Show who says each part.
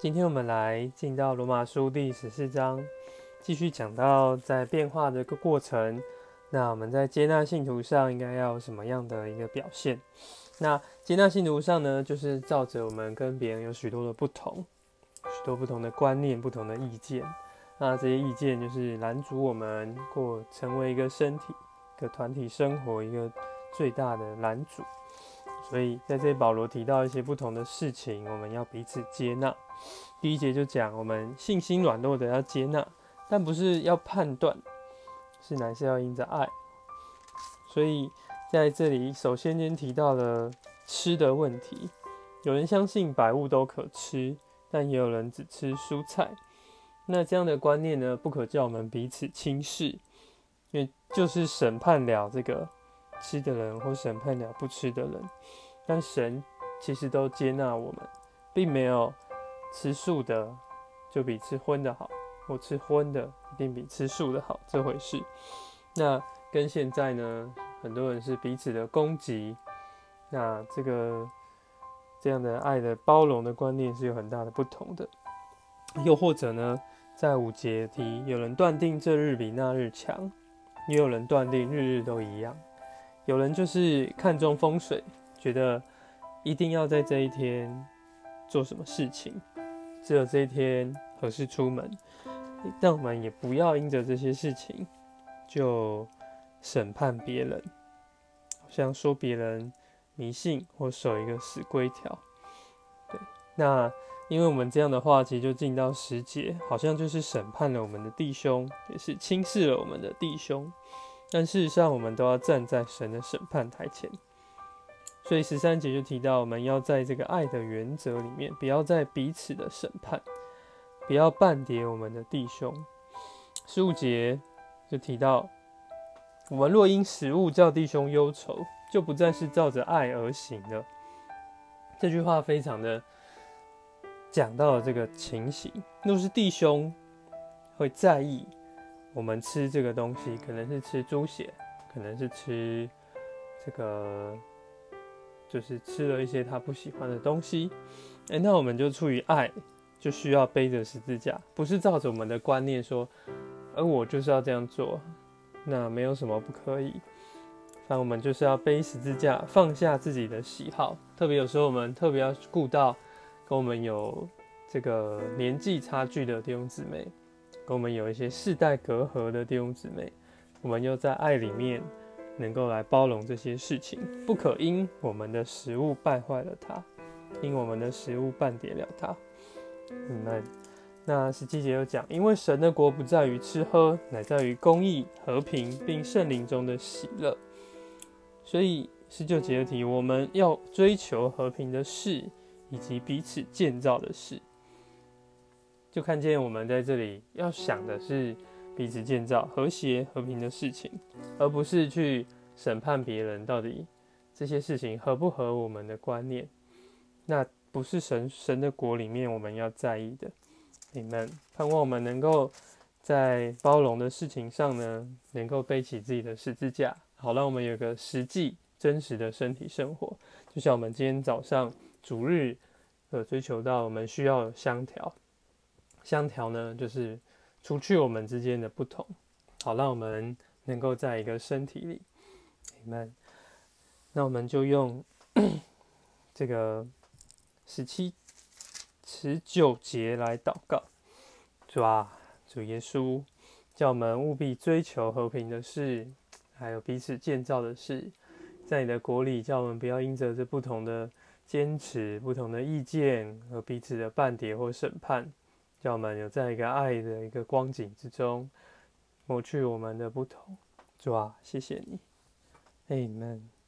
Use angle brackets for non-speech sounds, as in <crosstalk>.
Speaker 1: 今天我们来进到罗马书第十四章，继续讲到在变化的一个过程。那我们在接纳信徒上应该要什么样的一个表现？那接纳信徒上呢，就是照着我们跟别人有许多的不同，许多不同的观念、不同的意见。那这些意见就是拦阻我们过成为一个身体、一个团体生活一个最大的拦阻。所以在这里，保罗提到一些不同的事情，我们要彼此接纳。第一节就讲，我们信心软弱的要接纳，但不是要判断，是乃是要因着爱。所以在这里，首先先提到了吃的问题。有人相信百物都可吃，但也有人只吃蔬菜。那这样的观念呢，不可叫我们彼此轻视，因为就是审判了这个。吃的人或审判了不吃的人，但神其实都接纳我们，并没有吃素的就比吃荤的好，或吃荤的一定比吃素的好这回事。那跟现在呢，很多人是彼此的攻击，那这个这样的爱的包容的观念是有很大的不同的。又或者呢，在五节题，有人断定这日比那日强，也有人断定日日都一样。有人就是看重风水，觉得一定要在这一天做什么事情，只有这一天合适出门。但我们也不要因着这些事情就审判别人，好像说别人迷信或守一个死规条。对，那因为我们这样的话，其实就进到十节，好像就是审判了我们的弟兄，也是轻视了我们的弟兄。但事实上，我们都要站在神的审判台前，所以十三节就提到，我们要在这个爱的原则里面，不要在彼此的审判，不要半跌我们的弟兄。十五节就提到，我们若因食物叫弟兄忧愁，就不再是照着爱而行了。这句话非常的讲到了这个情形，若是弟兄会在意。我们吃这个东西，可能是吃猪血，可能是吃这个，就是吃了一些他不喜欢的东西。哎，那我们就出于爱，就需要背着十字架，不是照着我们的观念说，而我就是要这样做，那没有什么不可以。反正我们就是要背十字架，放下自己的喜好。特别有时候我们特别要顾到跟我们有这个年纪差距的弟兄姊妹。跟我们有一些世代隔阂的弟兄姊妹，我们又在爱里面能够来包容这些事情，不可因我们的食物败坏了它，因我们的食物半点了它。嗯那十七节又讲，因为神的国不在于吃喝，乃在于公义、和平，并圣灵中的喜乐。所以十九节的题，我们要追求和平的事，以及彼此建造的事。就看见我们在这里要想的是彼此建造和谐和平的事情，而不是去审判别人到底这些事情合不合我们的观念。那不是神神的国里面我们要在意的。你们盼望我们能够在包容的事情上呢，能够背起自己的十字架，好让我们有个实际真实的身体生活。就像我们今天早上主日呃追求到，我们需要相调。相调呢，就是除去我们之间的不同，好让我们能够在一个身体里。你们，那我们就用 <coughs> 这个十七、十九节来祷告，主啊，主耶稣，叫我们务必追求和平的事，还有彼此建造的事，在你的国里，叫我们不要因着这不同的坚持、不同的意见和彼此的半跌或审判。叫我们有在一个爱的一个光景之中，抹去我们的不同。主啊，谢谢你，Amen。